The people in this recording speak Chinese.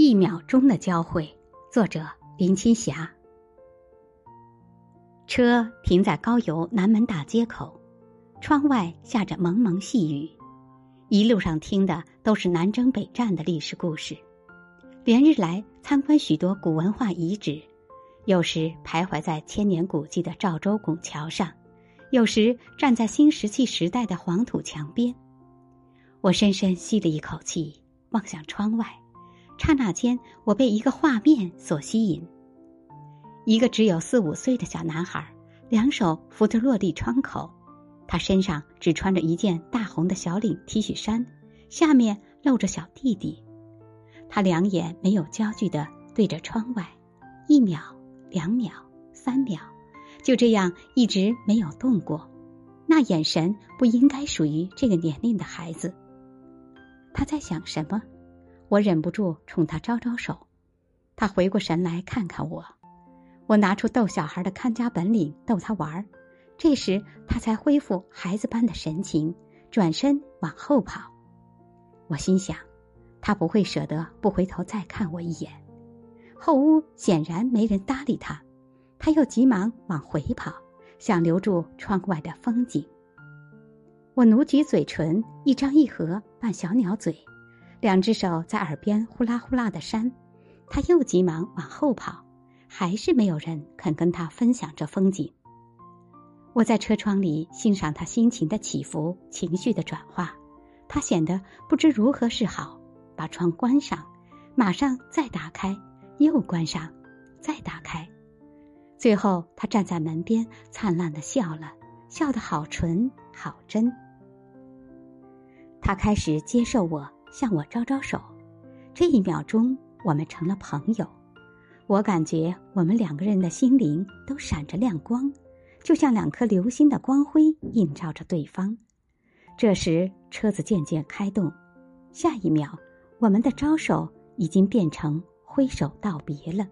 一秒钟的交汇，作者林青霞。车停在高邮南门大街口，窗外下着蒙蒙细雨，一路上听的都是南征北战的历史故事。连日来参观许多古文化遗址，有时徘徊在千年古迹的赵州拱桥上，有时站在新石器时代的黄土墙边。我深深吸了一口气，望向窗外。刹那间，我被一个画面所吸引。一个只有四五岁的小男孩，两手扶着落地窗口，他身上只穿着一件大红的小领 T 恤衫，下面露着小弟弟。他两眼没有焦距的对着窗外，一秒、两秒、三秒，就这样一直没有动过。那眼神不应该属于这个年龄的孩子。他在想什么？我忍不住冲他招招手，他回过神来看看我，我拿出逗小孩的看家本领逗他玩儿，这时他才恢复孩子般的神情，转身往后跑。我心想，他不会舍得不回头再看我一眼。后屋显然没人搭理他，他又急忙往回跑，想留住窗外的风景。我努起嘴唇，一张一合扮小鸟嘴。两只手在耳边呼啦呼啦的扇，他又急忙往后跑，还是没有人肯跟他分享这风景。我在车窗里欣赏他心情的起伏、情绪的转化，他显得不知如何是好。把窗关上，马上再打开，又关上，再打开，最后他站在门边，灿烂的笑了，笑得好纯好真。他开始接受我。向我招招手，这一秒钟，我们成了朋友。我感觉我们两个人的心灵都闪着亮光，就像两颗流星的光辉映照着对方。这时，车子渐渐开动，下一秒，我们的招手已经变成挥手道别了。